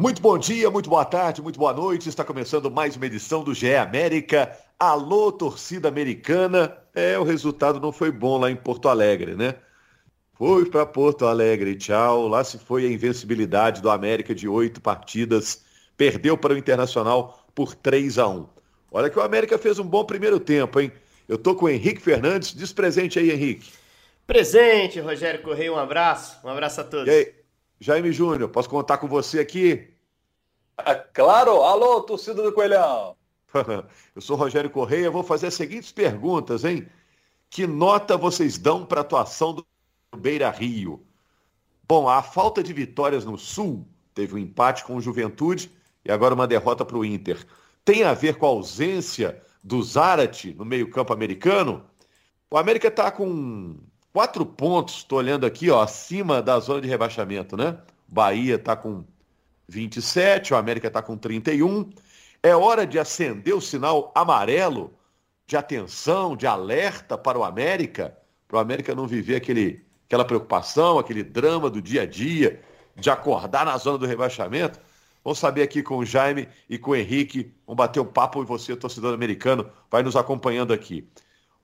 Muito bom dia, muito boa tarde, muito boa noite. Está começando mais uma edição do GE América. Alô, torcida americana. É, o resultado não foi bom lá em Porto Alegre, né? Foi para Porto Alegre, tchau. Lá se foi a invencibilidade do América de oito partidas. Perdeu para o Internacional por 3 a 1 Olha que o América fez um bom primeiro tempo, hein? Eu tô com o Henrique Fernandes. Diz presente aí, Henrique. Presente, Rogério Correia. Um abraço. Um abraço a todos. E aí, Jaime Júnior, posso contar com você aqui? Ah, claro. Alô, torcida do Coelhão. Eu sou Rogério Correia. Vou fazer as seguintes perguntas, hein? Que nota vocês dão para a atuação do Beira Rio? Bom, a falta de vitórias no Sul, teve um empate com o Juventude e agora uma derrota para o Inter. Tem a ver com a ausência do Zarate no meio-campo americano? O América está com quatro pontos, estou olhando aqui, ó, acima da zona de rebaixamento, né? Bahia está com 27, o América está com 31. É hora de acender o sinal amarelo de atenção, de alerta para o América, para o América não viver aquele, aquela preocupação, aquele drama do dia a dia, de acordar na zona do rebaixamento. Vamos saber aqui com o Jaime e com o Henrique. Vamos bater um papo e você, torcedor americano, vai nos acompanhando aqui.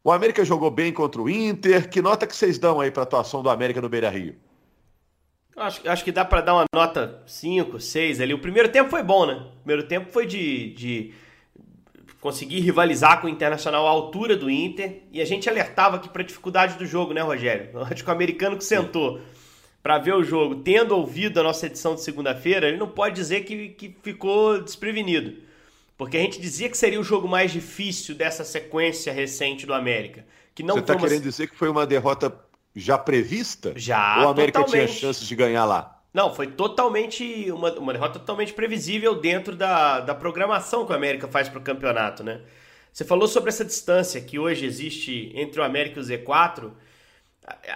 O América jogou bem contra o Inter. Que nota que vocês dão aí para a atuação do América no Beira Rio? Acho, acho que dá para dar uma nota 5, 6 ali. O primeiro tempo foi bom, né? O primeiro tempo foi de, de conseguir rivalizar com o Internacional à altura do Inter. E a gente alertava aqui para a dificuldade do jogo, né, Rogério? Acho que o americano que sentou para ver o jogo, tendo ouvido a nossa edição de segunda-feira, ele não pode dizer que, que ficou desprevenido. Porque a gente dizia que seria o jogo mais difícil dessa sequência recente do América. Que não Você está querendo dizer que foi uma derrota já prevista? Já, Ou o América totalmente. tinha chances de ganhar lá? Não, foi totalmente uma, uma derrota totalmente previsível dentro da, da programação que o América faz para o campeonato, né? Você falou sobre essa distância que hoje existe entre o América e o Z4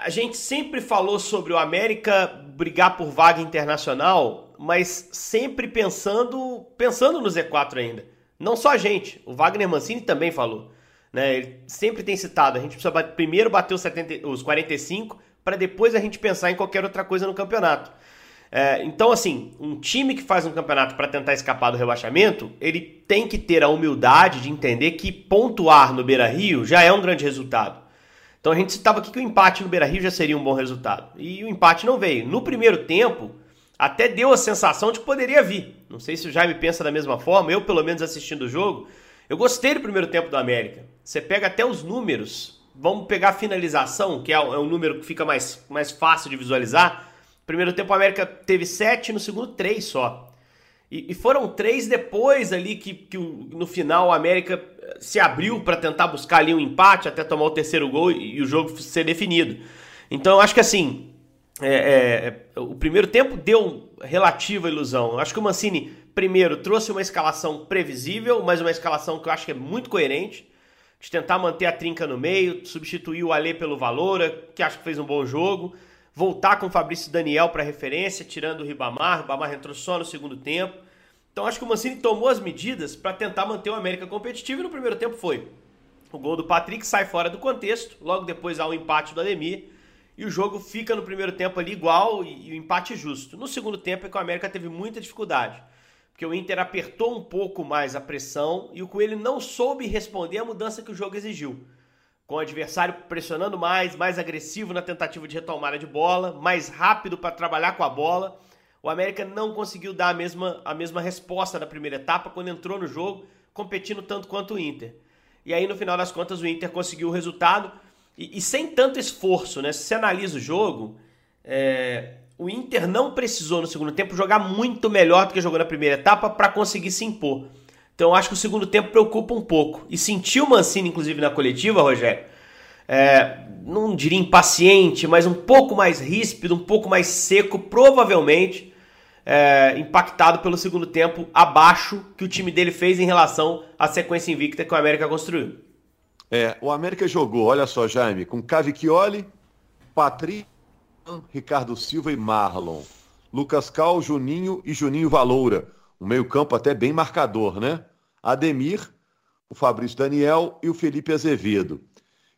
a gente sempre falou sobre o América brigar por vaga internacional, mas sempre pensando pensando no Z4 ainda. Não só a gente, o Wagner Mancini também falou. Né? Ele sempre tem citado, a gente precisa primeiro bater os, 70, os 45 para depois a gente pensar em qualquer outra coisa no campeonato. É, então, assim, um time que faz um campeonato para tentar escapar do rebaixamento, ele tem que ter a humildade de entender que pontuar no Beira Rio já é um grande resultado. Então a gente citava aqui que o empate no Beira-Rio já seria um bom resultado. E o empate não veio. No primeiro tempo, até deu a sensação de que poderia vir. Não sei se o Jaime pensa da mesma forma, eu pelo menos assistindo o jogo, eu gostei do primeiro tempo do América. Você pega até os números, vamos pegar a finalização, que é um é número que fica mais, mais fácil de visualizar. Primeiro tempo o América teve sete, no segundo três só. E, e foram três depois ali que, que no final o América eh, se abriu para tentar buscar ali um empate até tomar o terceiro gol e, e o jogo ser definido. Então eu acho que assim, é, é, o primeiro tempo deu relativa ilusão. Eu acho que o Mancini, primeiro, trouxe uma escalação previsível, mas uma escalação que eu acho que é muito coerente, de tentar manter a trinca no meio, substituir o Alê pelo Valora, que acho que fez um bom jogo, voltar com o Fabrício Daniel para referência, tirando o Ribamar. O Ribamar entrou só no segundo tempo. Então acho que o Mancini tomou as medidas para tentar manter o América competitivo e no primeiro tempo foi. O gol do Patrick sai fora do contexto, logo depois há o empate do Ademir e o jogo fica no primeiro tempo ali igual e, o empate justo. No segundo tempo é que o América teve muita dificuldade, porque o Inter apertou um pouco mais a pressão e o Coelho não soube responder à mudança que o jogo exigiu com o adversário pressionando mais, mais agressivo na tentativa de retomada de bola, mais rápido para trabalhar com a bola. O América não conseguiu dar a mesma, a mesma resposta na primeira etapa quando entrou no jogo, competindo tanto quanto o Inter. E aí, no final das contas, o Inter conseguiu o resultado e, e sem tanto esforço, né? Se você analisa o jogo, é, o Inter não precisou no segundo tempo jogar muito melhor do que jogou na primeira etapa para conseguir se impor. Então acho que o segundo tempo preocupa um pouco. E sentiu o Mancini, inclusive, na coletiva, Rogério, é, não diria impaciente, mas um pouco mais ríspido, um pouco mais seco, provavelmente é, impactado pelo segundo tempo abaixo que o time dele fez em relação à sequência invicta que o América construiu. É, o América jogou, olha só, Jaime, com Cavicchioli, Patrick, Ricardo Silva e Marlon. Lucas Cal, Juninho e Juninho Valoura. Um meio-campo até bem marcador, né? Ademir, o Fabrício Daniel e o Felipe Azevedo.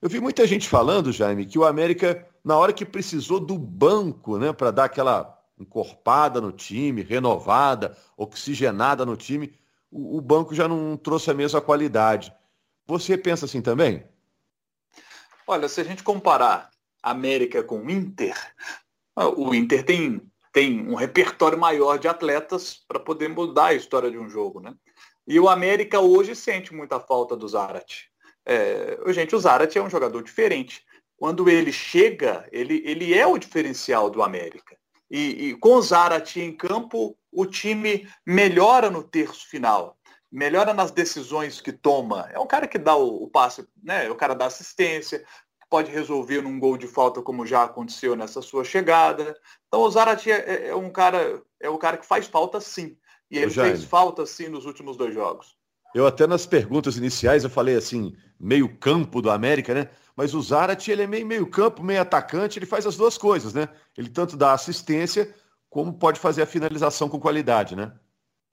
Eu vi muita gente falando, Jaime, que o América, na hora que precisou do banco, né, para dar aquela encorpada no time, renovada, oxigenada no time, o, o banco já não trouxe a mesma qualidade. Você pensa assim também? Olha, se a gente comparar América com o Inter, o Inter tem, tem um repertório maior de atletas para poder mudar a história de um jogo, né? E o América hoje sente muita falta do Zarate. É, gente, o Zarate é um jogador diferente. Quando ele chega, ele, ele é o diferencial do América. E, e com o Zarate em campo, o time melhora no terço final melhora nas decisões que toma. É um cara que dá o, o passe, né? É o cara da assistência, pode resolver num gol de falta, como já aconteceu nessa sua chegada. Então o Zarate é, é, é um cara, é o cara que faz falta sim. E ele fez falta sim nos últimos dois jogos. Eu até nas perguntas iniciais eu falei assim, meio campo do América, né? Mas o Zarate, ele é meio meio campo, meio atacante, ele faz as duas coisas, né? Ele tanto dá assistência, como pode fazer a finalização com qualidade, né?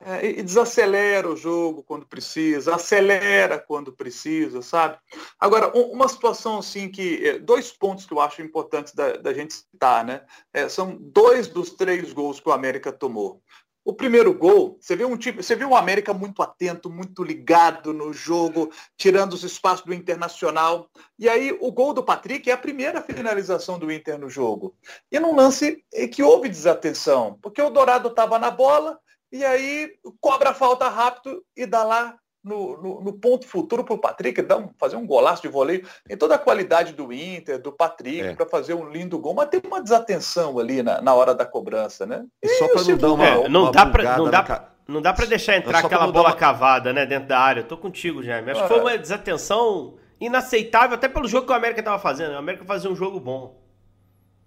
É, e desacelera o jogo quando precisa, acelera quando precisa, sabe? Agora, um, uma situação assim que. É, dois pontos que eu acho importantes da, da gente citar, né? É, são dois dos três gols que o América tomou. O primeiro gol, você vê um time, você vê o América muito atento, muito ligado no jogo, tirando os espaços do Internacional. E aí o gol do Patrick é a primeira finalização do Inter no jogo. E num lance que houve desatenção, porque o Dourado estava na bola, e aí cobra a falta rápido e dá lá no, no, no ponto futuro para o Patrick dá um, fazer um golaço de voleio. Tem toda a qualidade do Inter, do Patrick, é. para fazer um lindo gol, mas tem uma desatenção ali na, na hora da cobrança, né? E, e só para não dar uma, é, não, dá pra, não dá pra, não dá para deixar entrar aquela bola uma... cavada, né, dentro da área. Eu tô contigo, Jaime. Acho ah, que foi uma desatenção inaceitável, até pelo jogo que o América estava fazendo. O América fazia um jogo bom.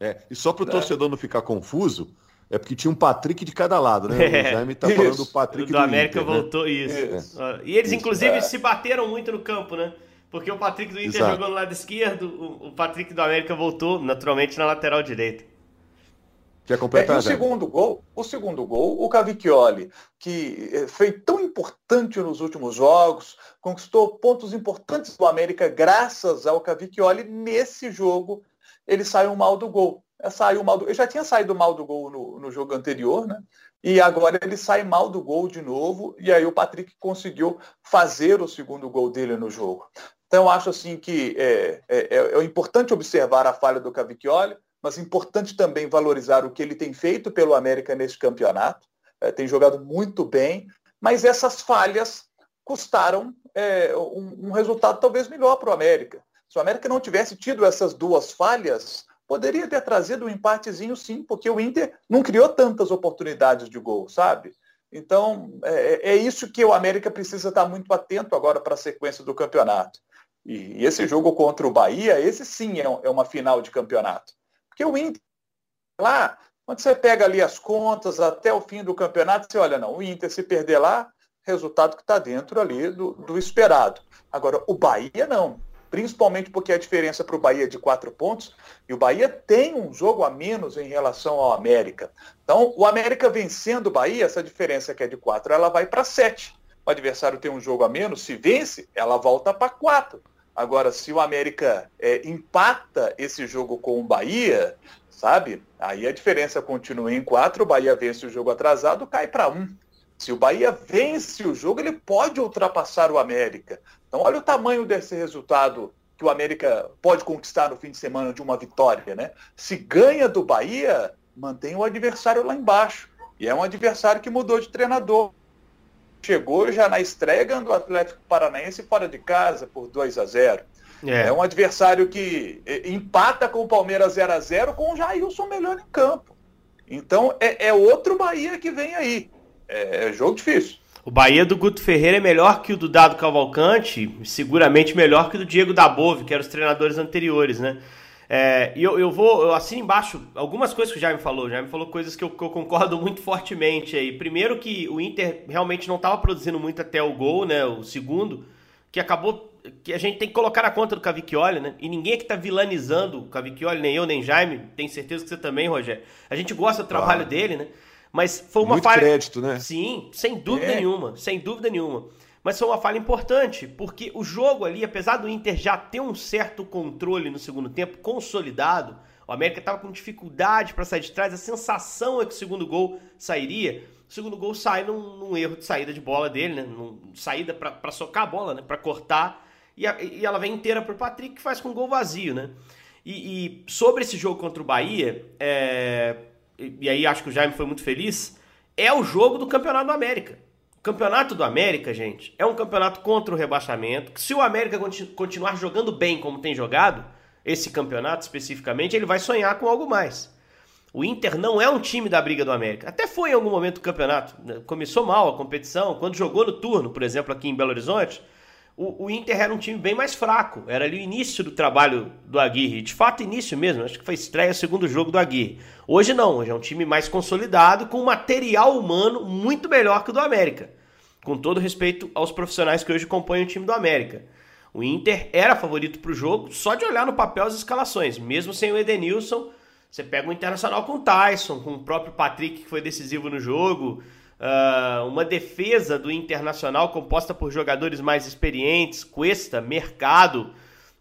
É, e só para o é. torcedor não ficar confuso, é porque tinha um Patrick de cada lado, né? É, o Jaime tá isso. falando do Patrick do, do América Inter, né? voltou, né? isso. isso. E eles, inclusive, isso, é. se bateram muito no campo, né? Porque o Patrick do Inter Exato. jogou no lado esquerdo, o, Patrick do América voltou, naturalmente, na lateral direita. Quer completar, é, o segundo gol, o segundo gol, o Cavicchioli, que eh, foi tão importante nos últimos jogos, conquistou pontos importantes do América graças ao Cavicchioli, nesse jogo ele saiu mal do gol. É, saiu mal do, ele já tinha saído mal do gol no, no jogo anterior, né? E agora ele sai mal do gol de novo, e aí o Patrick conseguiu fazer o segundo gol dele no jogo. Então acho assim que é, é, é, é importante observar a falha do Cavicchioli, mas importante também valorizar o que ele tem feito pelo América neste campeonato. É, tem jogado muito bem, mas essas falhas custaram é, um, um resultado talvez melhor para o América. Se o América não tivesse tido essas duas falhas, Poderia ter trazido um empatezinho sim, porque o Inter não criou tantas oportunidades de gol, sabe? Então, é, é isso que o América precisa estar muito atento agora para a sequência do campeonato. E, esse jogo contra o Bahia, esse sim é, é uma final de campeonato. Porque o Inter, lá, quando você pega ali as contas até o fim do campeonato, você olha, não, o Inter se perder lá, resultado que está dentro ali do, do esperado. Agora, o Bahia não principalmente porque a diferença para o Bahia é de quatro pontos, e o Bahia tem um jogo a menos em relação ao América. Então, o América vencendo o Bahia, essa diferença que é de quatro, ela vai para sete. O adversário tem um jogo a menos, se vence, ela volta para quatro. Agora, se o América é, empata esse jogo com o Bahia, sabe? Aí a diferença continua em quatro, o Bahia vence o jogo atrasado, cai para um. Se o Bahia vence o jogo, ele pode ultrapassar o América. Então, olha o tamanho desse resultado que o América pode conquistar no fim de semana de uma vitória, né? Se ganha do Bahia, mantém o adversário lá embaixo. E é um adversário que mudou de treinador. Chegou já na estreia ganhando o Atlético Paranaense fora de casa por 2 a 0. É. é um adversário que eh, empata com o Palmeiras 0 a 0 com o Jailson melhor em campo. Então é, é outro Bahia que vem aí. É, é jogo difícil. O Bahia do Guto Ferreira é melhor que o do Dado Cavalcante, seguramente melhor que o do Diego Dabove, que eram os treinadores anteriores, né? É, e eu, eu vou, eu assino embaixo algumas coisas que o Jaime falou. O Jaime falou coisas que eu, que eu concordo muito fortemente aí. Primeiro que o Inter realmente não estava produzindo muito até o gol, né? O segundo, que acabou. Que a gente tem que colocar na conta do Cavicchioli, né? E ninguém que está vilanizando o Cavicchioli, nem eu, nem Jaime, tenho certeza que você também, Rogério. A gente gosta do trabalho dele, né? Mas foi uma Muito falha. crédito, né? Sim, sem dúvida é. nenhuma. Sem dúvida nenhuma. Mas foi uma falha importante, porque o jogo ali, apesar do Inter já ter um certo controle no segundo tempo, consolidado, O América estava com dificuldade para sair de trás, a sensação é que o segundo gol sairia. O segundo gol sai num, num erro de saída de bola dele, né? Num, saída para socar a bola, né? Para cortar. E, a, e, ela vem inteira para o Patrick, que faz com um gol vazio, né? E, e sobre esse jogo contra o Bahia, é, e, aí acho que o Jaime foi muito feliz, é o jogo do Campeonato do América. O Campeonato do América, gente, é um campeonato contra o rebaixamento. Que se o América continuar jogando bem como tem jogado, esse campeonato especificamente, ele vai sonhar com algo mais. O Inter não é um time da briga do América. Até foi em algum momento do campeonato. Né? Começou mal a competição. Quando jogou no turno, por exemplo, aqui em Belo Horizonte, o, o, Inter era um time bem mais fraco. Era ali o início do trabalho do Aguirre. De fato, início mesmo. Acho que foi estreia, segundo jogo do Aguirre. Hoje não. Hoje é um time mais consolidado, com material humano muito melhor que o do América. Com todo respeito aos profissionais que hoje compõem o time do América. O Inter era favorito para o jogo, só de olhar no papel as escalações, mesmo sem o Edenilson. Você pega o Internacional com o Tyson, com o próprio Patrick, que foi decisivo no jogo. Uh, uma defesa do Internacional composta por jogadores mais experientes, Cuesta, Mercado,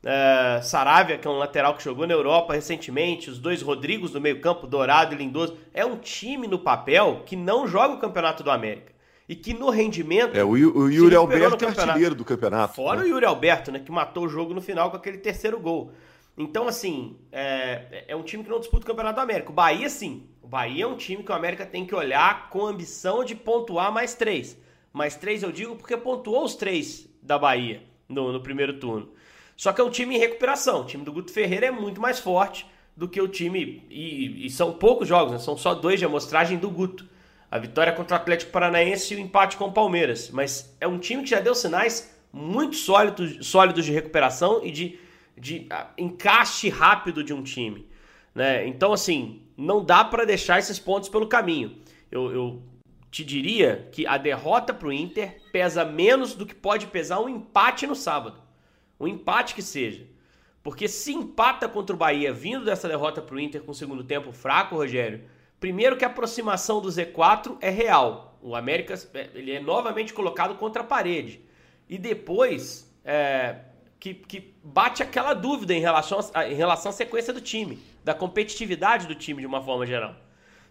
uh, Saravia, que é um lateral que jogou na Europa recentemente, os dois Rodrigos do meio-campo, Dourado e Lindoso. É um time no papel que não joga o Campeonato do América e que no rendimento. É, o, o Yuri Alberto é artilheiro do campeonato. Fora né? o Yuri Alberto, né, que matou o jogo no final com aquele terceiro gol. Então, assim, é, é um time que não disputa o Campeonato do América. O Bahia, sim. Bahia é um time que o América tem que olhar com ambição de pontuar mais três. Mais três eu digo porque pontuou os três da Bahia no, no primeiro turno. Só que é um time em recuperação. O time do Guto Ferreira é muito mais forte do que o time. E, e são poucos jogos, né? são só dois de amostragem do Guto a vitória contra o Atlético Paranaense e o empate com o Palmeiras. Mas é um time que já deu sinais muito sólidos, sólidos de recuperação e de, de uh, encaixe rápido de um time. Né? Então, assim, não dá para deixar esses pontos pelo caminho. Eu, eu te diria que a derrota para o Inter pesa menos do que pode pesar um empate no sábado. Um empate que seja. Porque se empata contra o Bahia vindo dessa derrota para o Inter com o segundo tempo fraco, Rogério, Primeiro que a aproximação do Z4 é real. O América é, ele é novamente colocado contra a parede. E depois é, que, que, bate aquela dúvida em relação, em relação à sequência do time, da competitividade do time de uma forma geral.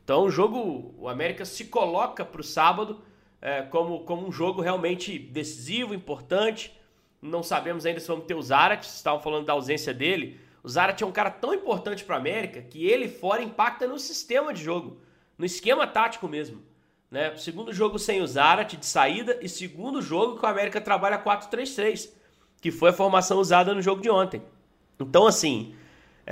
Então o jogo, o América se coloca para o sábado é, como, como um jogo realmente decisivo, importante. Não sabemos ainda se vamos ter o Zarat, estavam falando da ausência dele. O Zarat é um cara tão importante para a América que ele fora impacta no sistema de jogo, no esquema tático mesmo. Né? Segundo jogo sem o Zarat de saída e segundo jogo que o América trabalha 4-3-3, que foi a formação usada no jogo de ontem. Então, assim,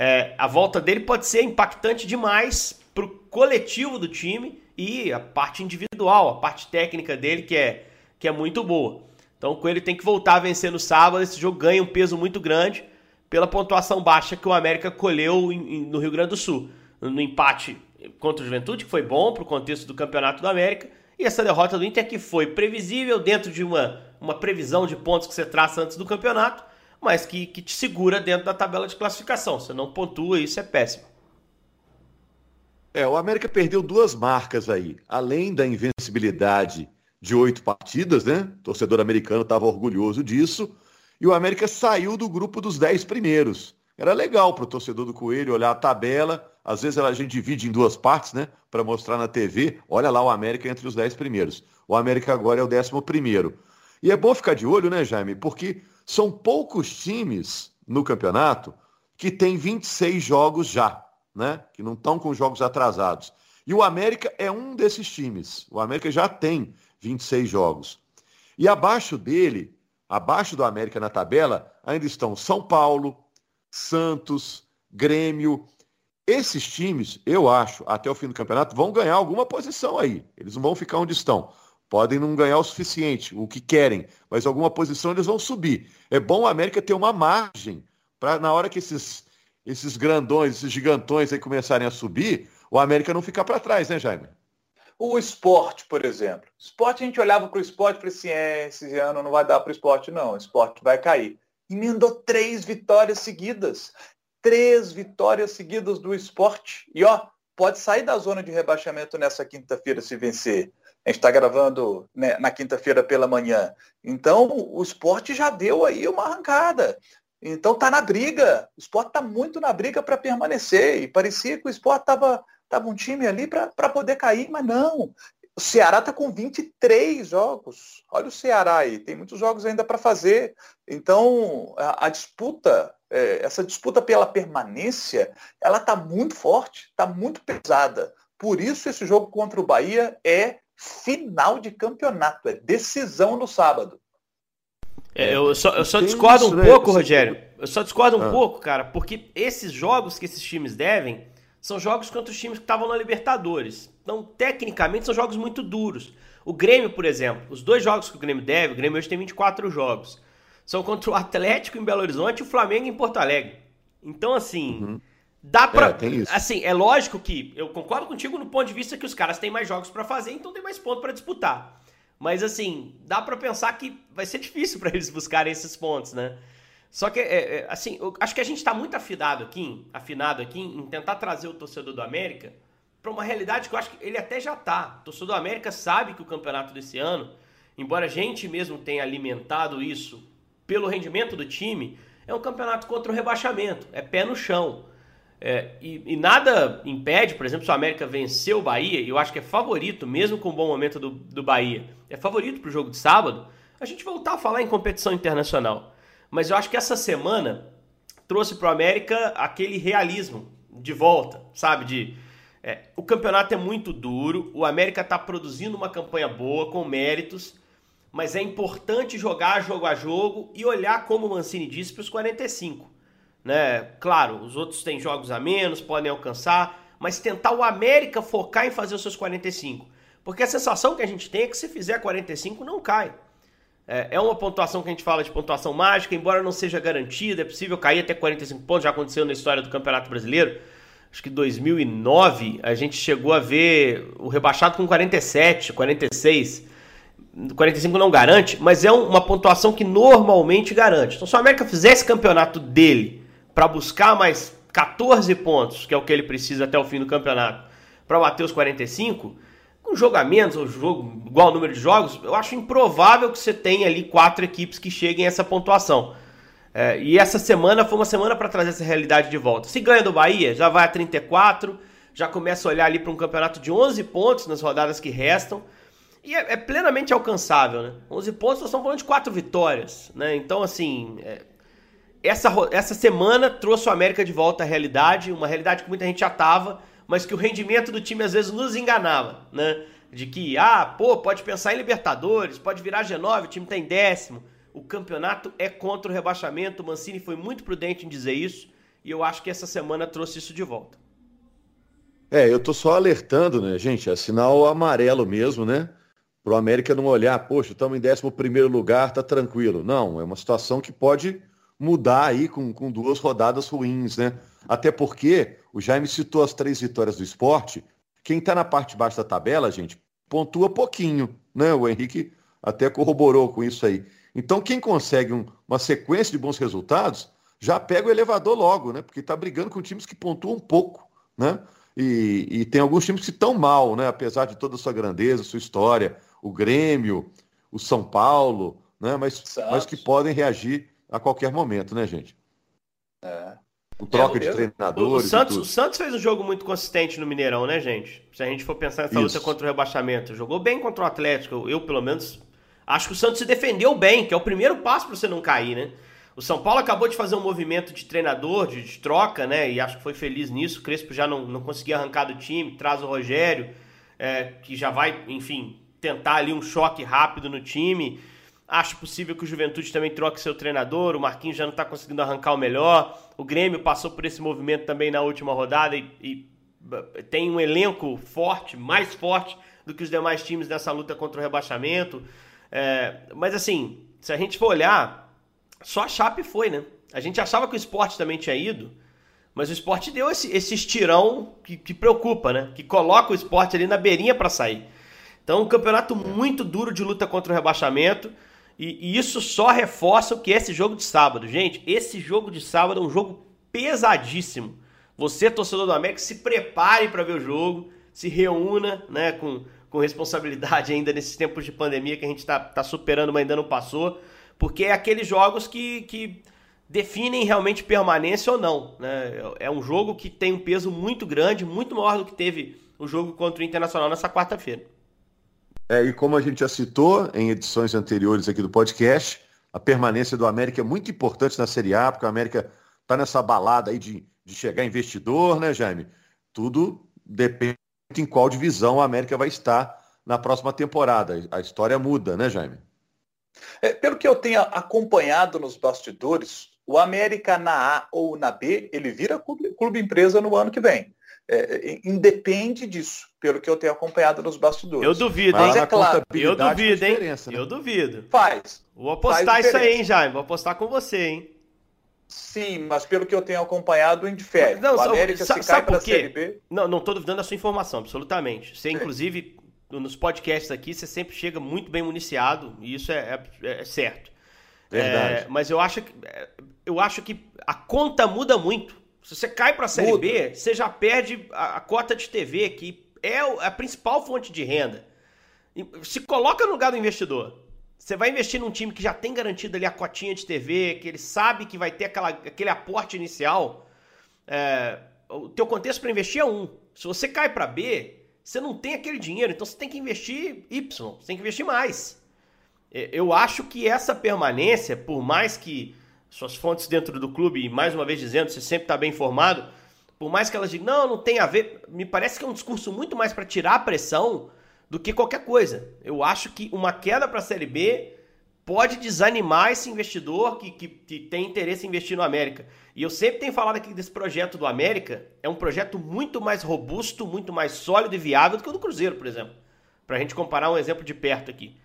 é, a volta dele pode ser impactante demais para o coletivo do time e a parte individual, a parte técnica dele, que é, que é muito boa. Então o Coelho tem que voltar a vencer no sábado. Esse jogo ganha um peso muito grande pela pontuação baixa que o América colheu em, em, no Rio Grande do Sul. No empate contra o Juventude, que foi bom para o contexto do Campeonato do América, e essa derrota do Inter que foi previsível dentro de uma, uma previsão de pontos que você traça antes do campeonato, mas que, que te segura dentro da tabela de classificação. Você não pontua, isso é péssimo. É, o América perdeu duas marcas aí. Além da invencibilidade de oito partidas, né? O torcedor americano estava orgulhoso disso e o América saiu do grupo dos dez primeiros. Era legal para o torcedor do Coelho olhar a tabela. Às vezes a gente divide em duas partes, né? Para mostrar na TV. Olha lá o América entre os dez primeiros. O América agora é o décimo primeiro. E é bom ficar de olho, né, Jaime? Porque são poucos times no campeonato que tem 26 jogos já, né? Que não estão com jogos atrasados. E o América é um desses times. O América já tem 26 jogos. E abaixo dele Abaixo do América na tabela ainda estão São Paulo, Santos, Grêmio. Esses times, eu acho, até o fim do campeonato, vão ganhar alguma posição aí. Eles não vão ficar onde estão. Podem não ganhar o suficiente, o que querem, mas alguma posição eles vão subir. É bom o América ter uma margem para na hora que esses, esses grandões, esses gigantões aí começarem a subir, o América não ficar para trás, né, Jaime? O esporte, por exemplo. Esporte, a gente olhava para o esporte e falava assim, é, esse ano não vai dar para o esporte, não. O esporte vai cair. Emendou três vitórias seguidas. Três vitórias seguidas do esporte. E ó, pode sair da zona de rebaixamento nessa quinta-feira se vencer. A gente está gravando né, na quinta-feira pela manhã. Então, o esporte já deu aí uma arrancada. Então tá na briga. O esporte tá muito na briga para permanecer. E parecia que o esporte tava, tava um time ali para poder cair, mas não. O Ceará está com 23 jogos. Olha o Ceará aí, tem muitos jogos ainda para fazer. Então, a, a disputa, é, essa disputa pela permanência, ela está muito forte, está muito pesada. Por isso, esse jogo contra o Bahia é final de campeonato, é decisão no sábado. É, eu só, eu só discordo um né? pouco, Rogério. Eu só discordo um ah. pouco, cara, porque esses jogos que esses times devem são jogos contra os times que estavam na Libertadores. Então, tecnicamente, são jogos muito duros. O Grêmio, por exemplo, os dois jogos que o Grêmio deve, o Grêmio hoje tem 24 jogos, são contra o Atlético em Belo Horizonte e o Flamengo em Porto Alegre. Então, assim, uhum. Dá pra. É, assim, é lógico que eu concordo contigo no ponto de vista que os caras têm mais jogos para fazer, então tem mais pontos para disputar. Mas, assim, dá para pensar que vai ser difícil para eles buscarem esses pontos, né? Só que, é, é, assim, eu acho que a gente está muito afinado aqui, afinado aqui em tentar trazer o torcedor do América para uma realidade que eu acho que ele até já está. O torcedor do América sabe que o campeonato desse ano, embora a gente mesmo tenha alimentado isso pelo rendimento do time, é um campeonato contra o rebaixamento, é pé no chão. É, e, e, nada impede, por exemplo, se o América vencer o Bahia, e eu acho que é favorito, mesmo com o bom momento do, do Bahia, é favorito para o jogo de sábado, a gente voltar a falar em competição internacional. Mas eu acho que essa semana trouxe para o América aquele realismo de volta, sabe? De é, o campeonato é muito duro, o América está produzindo uma campanha boa, com méritos, mas é importante jogar jogo a jogo e olhar, como o Mancini disse, para os 45. Né? Claro, os outros têm jogos a menos, podem alcançar, mas tentar o América focar em fazer os seus 45. Porque a sensação que a gente tem é que se fizer 45 não cai. É, é uma pontuação que a gente fala de pontuação mágica, embora não seja garantida, é possível cair até 45 pontos, já aconteceu na história do Campeonato Brasileiro. Acho que 2009 a gente chegou a ver o rebaixado com 47, 46. 45 não garante, mas é uma pontuação que normalmente garante. Então, se o América fizesse campeonato dele para buscar mais 14 pontos, que é o que ele precisa até o fim do campeonato, para bater os 45, com jogo a menos, ou jogo igual ao número de jogos, eu acho improvável que você tenha ali quatro equipes que cheguem a essa pontuação. É, e essa semana foi uma semana para trazer essa realidade de volta. Se ganha do Bahia, já vai a 34, já começa a olhar ali para um campeonato de 11 pontos nas rodadas que restam. E é, é, plenamente alcançável, né? 11 pontos, nós estamos falando de quatro vitórias, né? Então, assim, é, essa, essa semana trouxe o América de volta à realidade, uma realidade que muita gente já tava, mas que o rendimento do time às vezes nos enganava, né? De que, ah, pô, pode pensar em Libertadores, pode virar G9, o time tá em décimo. O campeonato é contra o rebaixamento. O Mancini foi muito prudente em dizer isso e eu acho que essa semana trouxe isso de volta. É, eu tô só alertando, né, gente? É sinal amarelo mesmo, né? Pro América não olhar, poxa, estamos em 11 primeiro lugar, tá tranquilo. Não, é uma situação que pode mudar aí com, com duas rodadas ruins, né? Até porque o Jaime citou as três vitórias do esporte. Quem está na parte de baixo da tabela, gente, pontua pouquinho, né? O Henrique até corroborou com isso aí. Então, quem consegue um, uma sequência de bons resultados, já pega o elevador logo, né? Porque está brigando com times que pontuam pouco, né? E, e tem alguns times que estão mal, né? Apesar de toda a sua grandeza, sua história, o Grêmio, o São Paulo, né? Mas, mas que podem reagir a qualquer momento, né, gente? É com troca é, de treinadores. O, o Santos, o Santos fez um jogo muito consistente no Mineirão, né, gente? Se a gente for pensar nessa luta contra o rebaixamento. Jogou bem contra o Atlético. Eu, pelo menos, acho que o Santos se defendeu bem, que é o primeiro passo para você não cair, né? O São Paulo acabou de fazer um movimento de treinador, de, de, troca, né? E acho que foi feliz nisso. O Crespo já não, não conseguia arrancar do time, traz o Rogério, é, que já vai, enfim, tentar ali um choque rápido no time. Acho possível que o Juventude também troque seu treinador. O Marquinhos já não está conseguindo arrancar o melhor. O Grêmio passou por esse movimento também na última rodada e, e tem um elenco forte, mais forte do que os demais times nessa luta contra o rebaixamento. É, mas assim, se a gente for olhar, só a Chape foi, né? A gente achava que o esporte também tinha ido, mas o esporte deu esse, esse estirão que, que preocupa, né? Que coloca o esporte ali na beirinha para sair. Então, um campeonato muito duro de luta contra o rebaixamento. E, e, isso só reforça o que é esse jogo de sábado. Gente, esse jogo de sábado é um jogo pesadíssimo. Você, torcedor do América, se prepare para ver o jogo, se reúna né, com, com responsabilidade ainda nesses tempos de pandemia que a gente está tá superando, mas ainda não passou. Porque é aqueles jogos que, que definem realmente permanência ou não. Né? É um jogo que tem um peso muito grande, muito maior do que teve o jogo contra o Internacional nessa quarta-feira. É, e como a gente já citou em edições anteriores aqui do podcast, a permanência do América é muito importante na Série A, porque o América está nessa balada aí de, de chegar investidor, né, Jaime? Tudo depende em qual divisão o América vai estar na próxima temporada. A história muda, né, Jaime? É, pelo que eu tenho acompanhado nos bastidores, o América na A ou na B, ele vira clube, clube empresa no ano que vem. É, independe disso, pelo que eu tenho acompanhado nos bastidores. Eu duvido, Mas hein? é claro. Eu duvido, hein? Né? Eu duvido. Faz. Vou apostar faz isso aí, hein, Jaime? Vou apostar com você, hein? Sim, mas pelo que eu tenho acompanhado, indifere. Não, o América se cai para a Série B. Não, não estou duvidando da sua informação, absolutamente. Você, Sim. inclusive, nos podcasts aqui, você sempre chega muito bem municiado, e isso é, é, é certo. Verdade. É, mas eu acho, que, eu acho que a conta muda muito. Se você cai para a Série muda. B, você já perde a, a, cota de TV, que é a principal fonte de renda. Se coloca no lugar do investidor. Você vai investir num time que já tem garantido ali a cotinha de TV, que ele sabe que vai ter aquela, aquele aporte inicial. É, o teu contexto para investir é um. Se você cai para B, você não tem aquele dinheiro, então você tem que investir Y, você tem que investir mais. Eu acho que essa permanência, por mais que suas fontes dentro do clube, e mais uma vez dizendo, você sempre está bem informado, por mais que elas digam, não, não tem a ver, me parece que é um discurso muito mais para tirar a pressão do que qualquer coisa. Eu acho que uma queda para a Série B pode desanimar esse investidor que, que, que, tem interesse em investir no América. E eu sempre tenho falado aqui desse projeto do América, é um projeto muito mais robusto, muito mais sólido e viável do que o do Cruzeiro, por exemplo. Para a gente comparar um exemplo de perto aqui.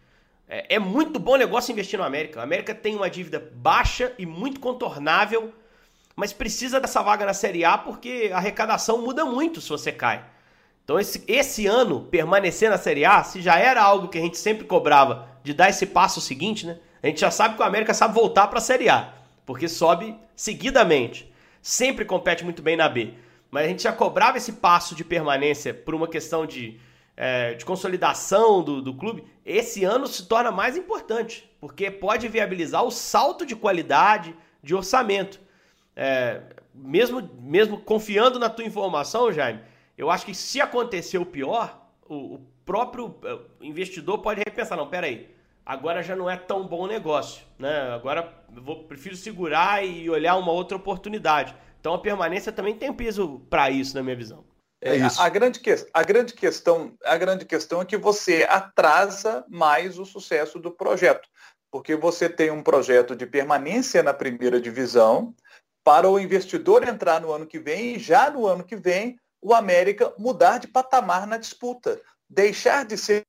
É, é, muito bom negócio investir no América. O América tem uma dívida baixa e muito contornável, mas precisa dessa vaga na Série A porque a arrecadação muda muito se você cai. Então, esse, esse ano, permanecer na Série A, se já era algo que a gente sempre cobrava de dar esse passo seguinte, né? A gente já sabe que o América sabe voltar para a Série A, porque sobe seguidamente. Sempre compete muito bem na B. Mas a gente já cobrava esse passo de permanência por uma questão de, é, de consolidação do, do clube. Esse ano se torna mais importante, porque pode viabilizar o salto de qualidade, de orçamento. É, mesmo, mesmo confiando na tua informação, Jaime, eu acho que se acontecer o pior, o, o próprio eh, investidor pode repensar, não, peraí, agora já não é tão bom negócio, né? Agora vou, prefiro segurar e olhar uma outra oportunidade. Então a permanência também tem peso para isso, na minha visão. É isso. A, a, grande que, a, grande questão, a grande questão é que você atrasa mais o sucesso do projeto, porque você tem um projeto de permanência na primeira divisão para o investidor entrar no ano que vem e já no ano que vem o América mudar de patamar na disputa, deixar de ser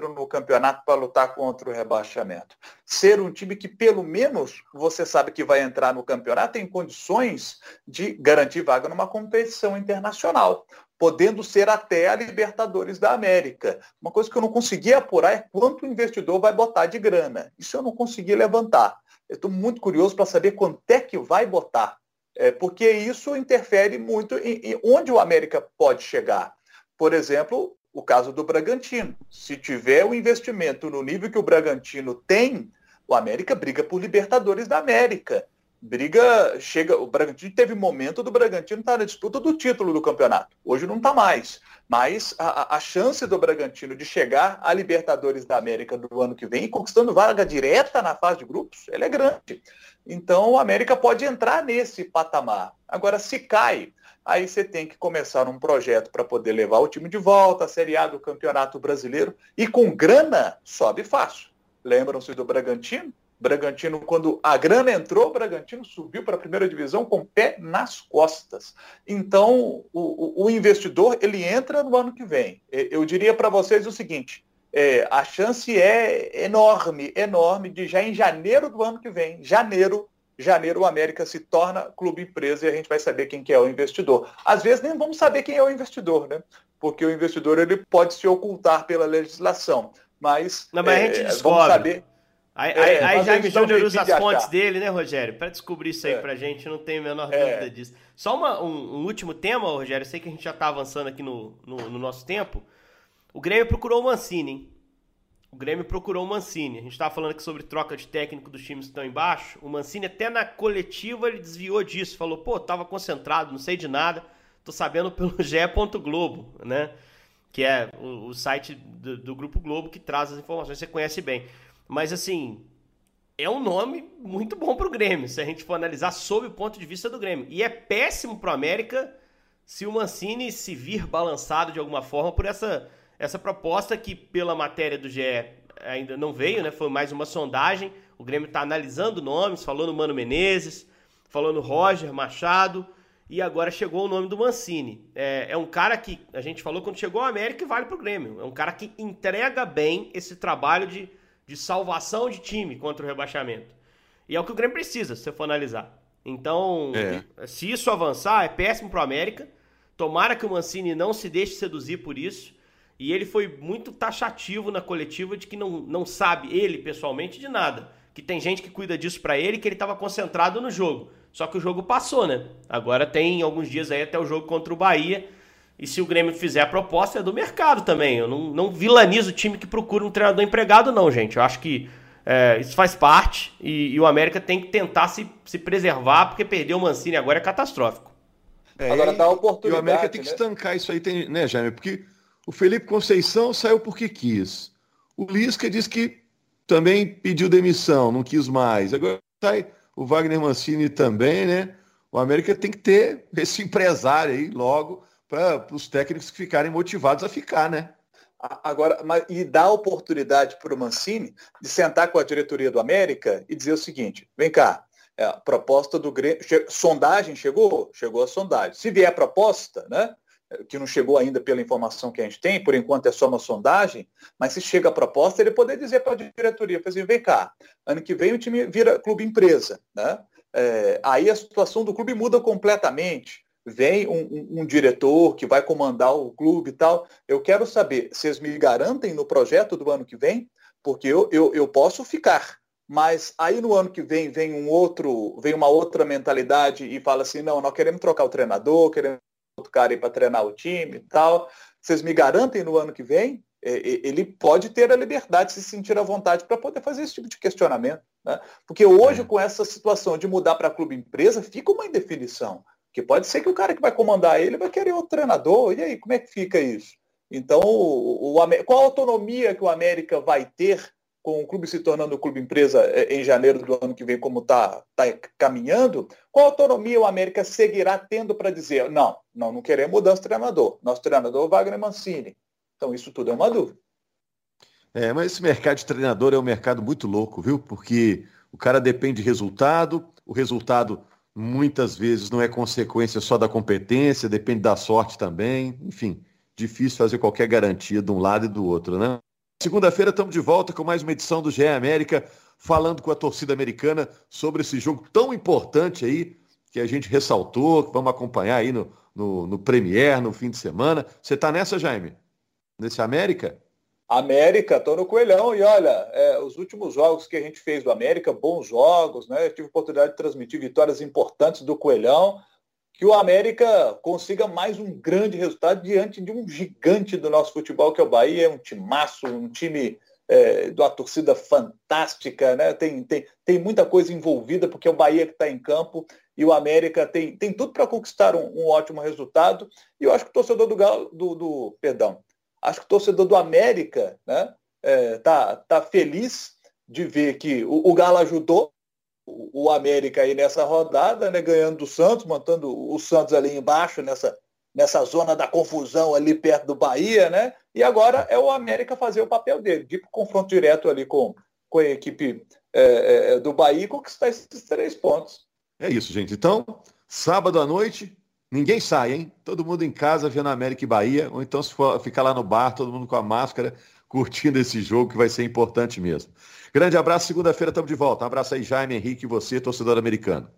no campeonato para lutar contra o rebaixamento. Ser um time que, pelo menos, você sabe que vai entrar no campeonato em condições de garantir vaga numa competição internacional, podendo ser até a Libertadores da América. Uma coisa que eu não consegui apurar é quanto o investidor vai botar de grana. Isso eu não consegui levantar. Eu estou muito curioso para saber quanto é que vai botar é, porque isso interfere muito em, em, onde o América pode chegar. Por exemplo, o caso do Bragantino. Se tiver o investimento no nível que o Bragantino tem, o América briga por Libertadores da América. Briga, chega, o Bragantino teve momento do Bragantino estar na disputa do título do campeonato. Hoje não está mais. Mas a, a, chance do Bragantino de chegar a Libertadores da América do ano que vem, conquistando vaga direta na fase de grupos, ela é grande. Então o América pode entrar nesse patamar. Agora, se cai, aí você tem que começar um projeto para poder levar o time de volta, a Série A do Campeonato Brasileiro. E com grana, sobe fácil. Lembram-se do Bragantino? Bragantino, quando a grana entrou, o Bragantino subiu para a primeira divisão com o pé nas costas. Então, o, o investidor, ele entra no ano que vem. Eu diria para vocês o seguinte, é, a chance é enorme, enorme de já em janeiro do ano que vem, janeiro, janeiro o América se torna clube empresa e a gente vai saber quem que é o investidor. Às vezes nem vamos saber quem é o investidor, né? Porque o investidor ele pode se ocultar pela legislação, mas, Não, mas é, a gente descobre. vamos saber. Aí, aí, é, aí Jaime Júnior usa as fontes dele, né, Rogério? Para descobrir isso aí é. pra gente, não tem a menor é. dúvida disso. Só uma, um, um, último tema, Rogério, eu sei que a gente já tá avançando aqui no, no, no nosso tempo. O Grêmio procurou o Mancini, hein? o Grêmio procurou o Mancini. A gente estava falando aqui sobre troca de técnico dos times que estão embaixo. O Mancini, até na coletiva, ele desviou disso. Falou, pô, tava concentrado, não sei de nada. Tô sabendo pelo. Globo, né? Que é o, o site do, do, Grupo Globo que traz as informações, você conhece bem. Mas, assim, é um nome muito bom pro Grêmio, se a gente for analisar sob o ponto de vista do Grêmio. E é péssimo pro América se o Mancini se vir balançado de alguma forma por essa essa proposta que pela matéria do GE ainda não veio, né? Foi mais uma sondagem. O Grêmio está analisando nomes, falou no Mano Menezes, falou no Roger Machado e agora chegou o nome do Mancini. É, é um cara que a gente falou quando chegou ao América e vale para o Grêmio. É um cara que entrega bem esse trabalho de, de salvação de time contra o rebaixamento. E é o que o Grêmio precisa, se você for analisar. Então, é. se isso avançar, é péssimo para o América. Tomara que o Mancini não se deixe seduzir por isso e ele foi muito taxativo na coletiva de que não, não sabe, ele pessoalmente, de nada. Que tem gente que cuida disso para ele, que ele estava concentrado no jogo. Só que o jogo passou, né? Agora tem alguns dias aí até o jogo contra o Bahia. E se o Grêmio fizer a proposta, é do mercado também. Eu não, não vilanizo o time que procura um treinador empregado, não, gente. Eu acho que é, isso faz parte e, e, o América tem que tentar se, se preservar, porque perder o Mancini agora é catastrófico. É, agora dá oportunidade. E o América tem que né? estancar isso aí, tem, né, Jaime? Porque o Felipe Conceição saiu porque quis. O Lisca diz que também pediu demissão, não quis mais. Agora sai o Wagner Mancini também, né? O América tem que ter esse empresário aí logo para os técnicos que ficarem motivados a ficar, né? Agora, e dá oportunidade para o Mancini de sentar com a diretoria do América e dizer o seguinte: vem cá, é, proposta do Grêmio. Che... Sondagem chegou? Chegou a sondagem. Se vier proposta, né? Que não chegou ainda pela informação que a gente tem, por enquanto é só uma sondagem, mas se chega a proposta, ele poder dizer para a diretoria, assim, vem cá, ano que vem o time vira clube empresa, né? É, aí a situação do clube muda completamente. Vem um, um, um, diretor que vai comandar o clube e tal. Eu quero saber, vocês me garantem no projeto do ano que vem? Porque eu, eu, eu posso ficar, mas aí no ano que vem vem um outro, vem uma outra mentalidade e fala assim, não, nós queremos trocar o treinador, queremos outro cara aí para treinar o time e tal. Vocês me garantem no ano que vem? Ele pode ter a liberdade de se sentir à vontade para poder fazer esse tipo de questionamento. Né? Porque hoje, é. com essa situação de mudar para clube empresa, fica uma indefinição. Que pode ser que o cara que vai comandar ele vai querer outro treinador. E aí, como é que fica isso? Então, o, o, qual a autonomia que o América vai ter com o clube se tornando clube empresa é, em janeiro do ano que vem, como está tá caminhando, qual autonomia o América seguirá tendo para dizer, não, não, não queremos mudança de treinador. Nosso treinador é o Wagner Mancini. Então isso tudo é uma dúvida. É, mas esse mercado de treinador é um mercado muito louco, viu? Porque o cara depende de resultado, o resultado muitas vezes não é consequência só da competência, depende da sorte também, enfim, difícil fazer qualquer garantia de um lado e do outro, né? Segunda-feira estamos de volta com mais uma edição do GE América, falando com a torcida americana sobre esse jogo tão importante aí, que a gente ressaltou, que vamos acompanhar aí no, no, no Premier, no fim de semana. Você está nessa, Jaime? Nesse América? América, estou no Coelhão e olha, é, os últimos jogos que a gente fez do América, bons jogos, né? Eu tive oportunidade de transmitir vitórias importantes do Coelhão que o América consiga mais um grande resultado diante de um gigante do nosso futebol, que é o Bahia, um timaço, um time é, de uma torcida fantástica, né? Tem, tem, tem muita coisa envolvida, porque é o Bahia que está em campo e o América tem, tem tudo para conquistar um, um, ótimo resultado. E eu acho que o torcedor do Galo, do, do perdão, acho que o torcedor do América, né? É, tá, tá feliz de ver que o, o Galo ajudou o América aí nessa rodada, né, ganhando do Santos, mantendo o Santos ali embaixo, nessa, nessa zona da confusão ali perto do Bahia, né? E agora é o América fazer o papel dele, de confronto direto ali com, com a equipe é, é, do Bahia e conquistar esses três pontos. É isso, gente. Então, sábado à noite, ninguém sai, hein? Todo mundo em casa vendo América e Bahia, ou então se for ficar lá no bar, todo mundo com a máscara, curtindo esse jogo que vai ser importante mesmo. Grande abraço, segunda-feira estamos de volta. Um abraço aí, Jaime, Henrique você, torcedor americano.